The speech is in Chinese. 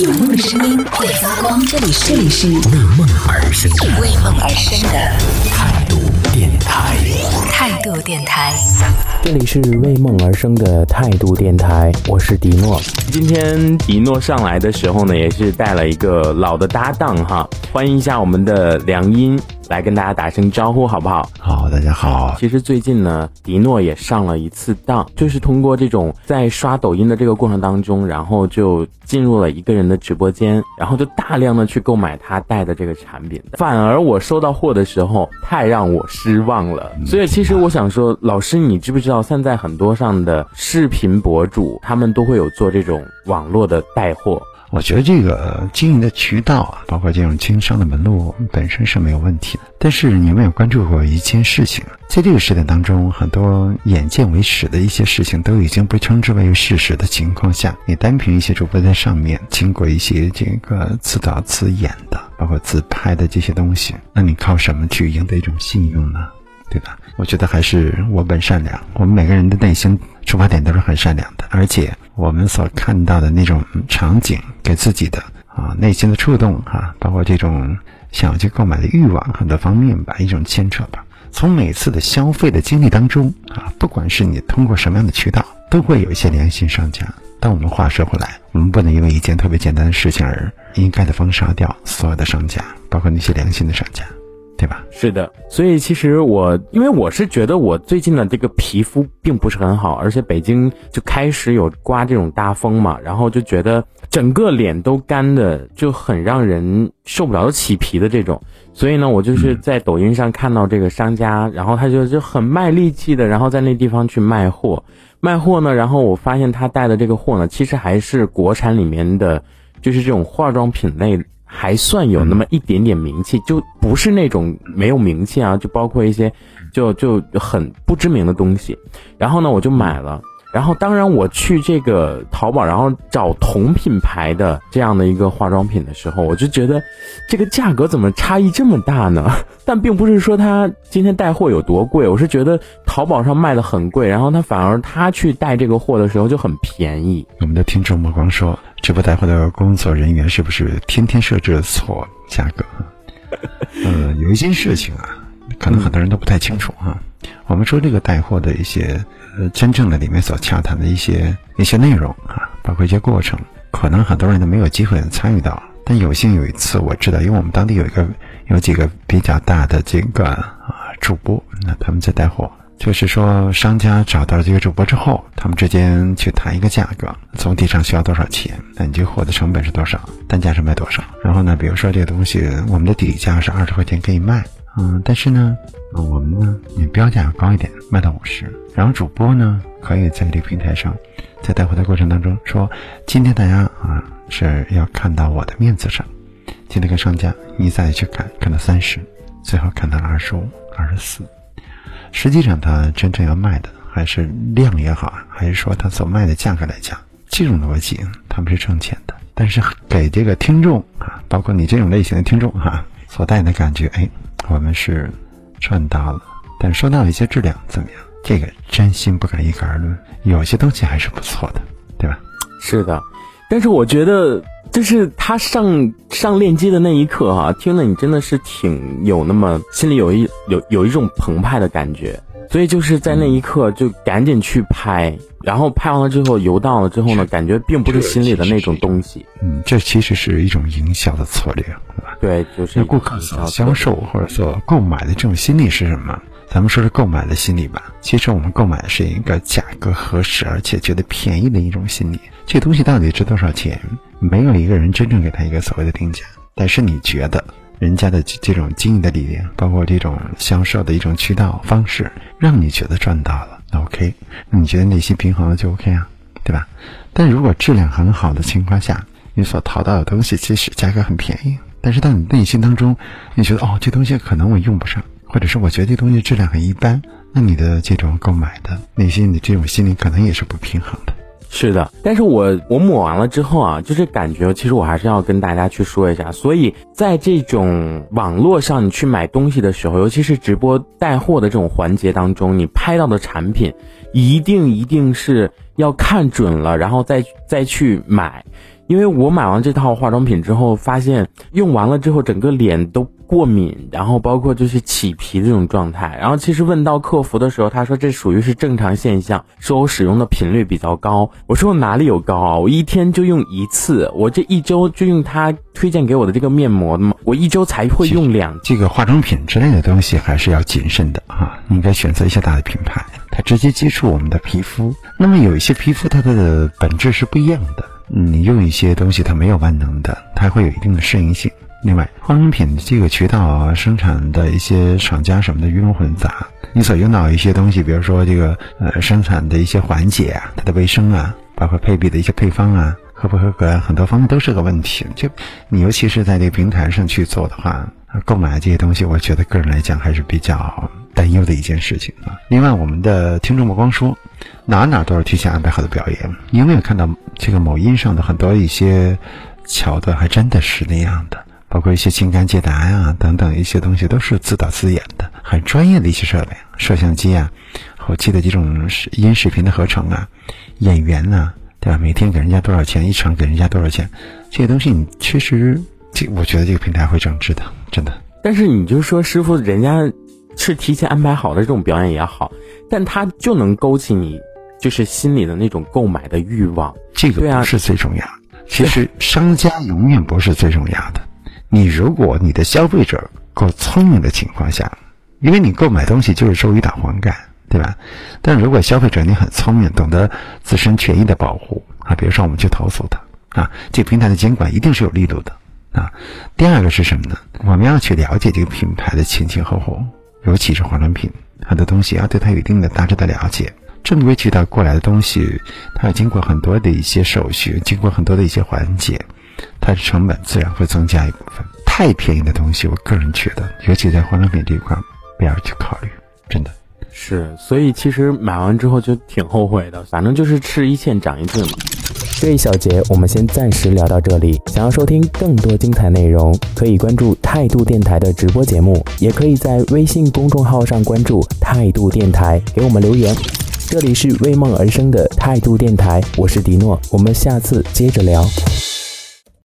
有梦的声音会发光，这里是这里是为梦而生的为梦而生的态度电台。态度电台。这里是为梦而生的态度电台，我是迪诺。今天迪诺上来的时候呢，也是带了一个老的搭档哈，欢迎一下我们的梁音来跟大家打声招呼，好不好？好，大家好。其实最近呢，迪诺也上了一次当，就是通过这种在刷抖音的这个过程当中，然后就进入了一个人的直播间，然后就大量的去购买他带的这个产品。反而我收到货的时候，太让我失望了。所以其实我想说，老师，你知不知道现在很多上的视频博主，他们都会有做这种网络的带货。我觉得这个经营的渠道啊，包括这种经商的门路本身是没有问题的。但是你有没有关注过一件事情？在这个时代当中，很多眼见为实的一些事情都已经被称之为事实的情况下，你单凭一些主播在上面经过一些这个自导自演的，包括自拍的这些东西，那你靠什么去赢得一种信用呢？对吧？我觉得还是我本善良，我们每个人的内心出发点都是很善良的，而且我们所看到的那种场景，给自己的啊内心的触动哈、包括这种想要去购买的欲望，很多方面吧，一种牵扯吧。从每次的消费的经历当中啊，不管是你通过什么样的渠道，都会有一些良心商家。但我们话说回来，我们不能因为一件特别简单的事情而应该的封杀掉所有的商家，包括那些良心的商家，对吧？是的，所以其实我，因为我是觉得我最近的这个皮肤并不是很好，而且北京就开始有刮这种大风嘛，然后就觉得整个脸都干的，就很让人受不了，都起皮的这种。所以呢，我就是在抖音上看到这个商家，然后他就就很卖力气的，然后在那地方去卖货，卖货呢，然后我发现他带的这个货呢，其实还是国产里面的，就是这种化妆品类。还算有那么一点点名气，就不是那种没有名气啊，就包括一些就就很不知名的东西。然后呢，我就买了。然后当然我去这个淘宝，然后找同品牌的这样的一个化妆品的时候，我就觉得这个价格怎么差异这么大呢？但并不是说他今天带货有多贵，我是觉得淘宝上卖的很贵，然后他反而他去带这个货的时候就很便宜。我们的听众目光说，直播带货的工作人员是不是天天设置错价格？呃，有一件事情啊，可能很多人都不太清楚哈、我们说这个带货的一些呃真正的里面所洽谈的一些一些内容啊，包括一些过程，可能很多人都没有机会参与到。但有幸有一次我知道，因为我们当地有一个有几个比较大的这个啊主播，那他们在带货。就是说，商家找到这个主播之后，他们之间去谈一个价格，总体上需要多少钱？那你这个货的成本是多少？单价是卖多少？然后呢，比如说这个东西，我们的底价是二十块钱可以卖，嗯，但是呢，我们呢，你标价要高一点，卖到五十。然后主播呢，可以在这个平台上，在带货的过程当中说，今天大家啊是要看到我的面子上，今天跟商家你再去看，看到三十，最后看到了二十五、二十四。实际上，他真正要卖的还是量也好，还是说他所卖的价格来讲，这种逻辑他们是挣钱的。但是给这个听众啊，包括你这种类型的听众哈、所带的感觉，哎，我们是赚到了。但说到一些质量怎么样，这个真心不敢一概而论。有些东西还是不错的，对吧？是的，但是我觉得，就是他上上链接的那一刻哈、听了你真的是挺有那么心里有一有有一种澎湃的感觉，所以就是在那一刻就赶紧去拍，然后拍完了之后游荡了之后呢，感觉并不是心里的那种东西，嗯，这其实是一种营销的策略，对吧？对，就是顾客所销售或者所购买的这种心理是什么？咱们说是购买的心理吧，其实我们购买的是一个价格合适而且觉得便宜的一种心理。这东西到底值多少钱？没有一个人真正给他一个所谓的定价，但是你觉得人家的这种经营的理念，包括这种销售的一种渠道方式，让你觉得赚到了，那 OK，那你觉得内心平衡了就 OK 啊，对吧？但如果质量很好的情况下，你所淘到的东西其实价格很便宜，但是到你内心当中，你觉得哦，这东西可能我用不上，或者是我觉得这东西质量很一般，那你的这种购买的内心的这种心理可能也是不平衡的。是的，但是我我抹完了之后啊，就是感觉，其实我还是要跟大家去说一下。所以在这种网络上你去买东西的时候，尤其是直播带货的这种环节当中，你拍到的产品，一定一定是要看准了，然后再再去买。因为我买完这套化妆品之后，发现用完了之后整个脸都过敏，然后包括就是起皮这种状态。然后其实问到客服的时候，他说这属于是正常现象，说我使用的频率比较高。我说我哪里有高啊？我一天就用一次，我这一周就用他推荐给我的这个面膜嘛，我一周才会用两。这个化妆品之类的东西还是要谨慎的啊，应该选择一些大的品牌，它直接接触我们的皮肤。那么有一些皮肤它的本质是不一样的。你用一些东西，它没有万能的，它会有一定的适应性。另外，化妆品这个渠道啊，生产的一些厂家什么的鱼龙混杂，你所用到一些东西，比如说这个呃生产的一些环节啊，它的卫生啊，包括配比的一些配方啊，合不合格，很多方面都是个问题。就你尤其是在这个平台上去做的话，购买这些东西，我觉得个人来讲还是比较担忧的一件事情啊。另外，我们的听众不光说。哪哪都是提前安排好的表演，你有没有看到这个某音上的很多一些桥段，还真的是那样的，包括一些情感解答呀等等一些东西，都是自导自演的，很专业的一些设备，摄像机啊，后期的这种音视频的合成啊，演员呢，对吧？每天给人家多少钱，一场给人家多少钱，这些东西你确实，这我觉得这个平台会整治的，真的。但是你就说师傅，人家是提前安排好的这种表演也好，但他就能勾起你。就是心里的那种购买的欲望，这个不是最重要。其实商家永远不是最重要的。你如果你的消费者够聪明的情况下，因为你购买东西就是收益打还感，对吧？但如果消费者你很聪明，懂得自身权益的保护啊，比如说我们去投诉他啊，这个平台的监管一定是有力度的啊。第二个是什么呢？我们要去了解这个品牌的前前后后，尤其是化妆品，很多东西要对它有一定的大致的了解。正规渠道过来的东西，它要经过很多的一些手续，经过很多的一些环节，它的成本自然会增加一部分。太便宜的东西，我个人觉得，尤其在化妆品这一块，不要去考虑，真的是。所以其实买完之后就挺后悔的，反正就是吃一堑长一智嘛。这一小节我们先暂时聊到这里。想要收听更多精彩内容，可以关注态度电台的直播节目，也可以在微信公众号上关注态度电台，给我们留言。这里是为梦而生的态度电台，我是迪诺，我们下次接着聊。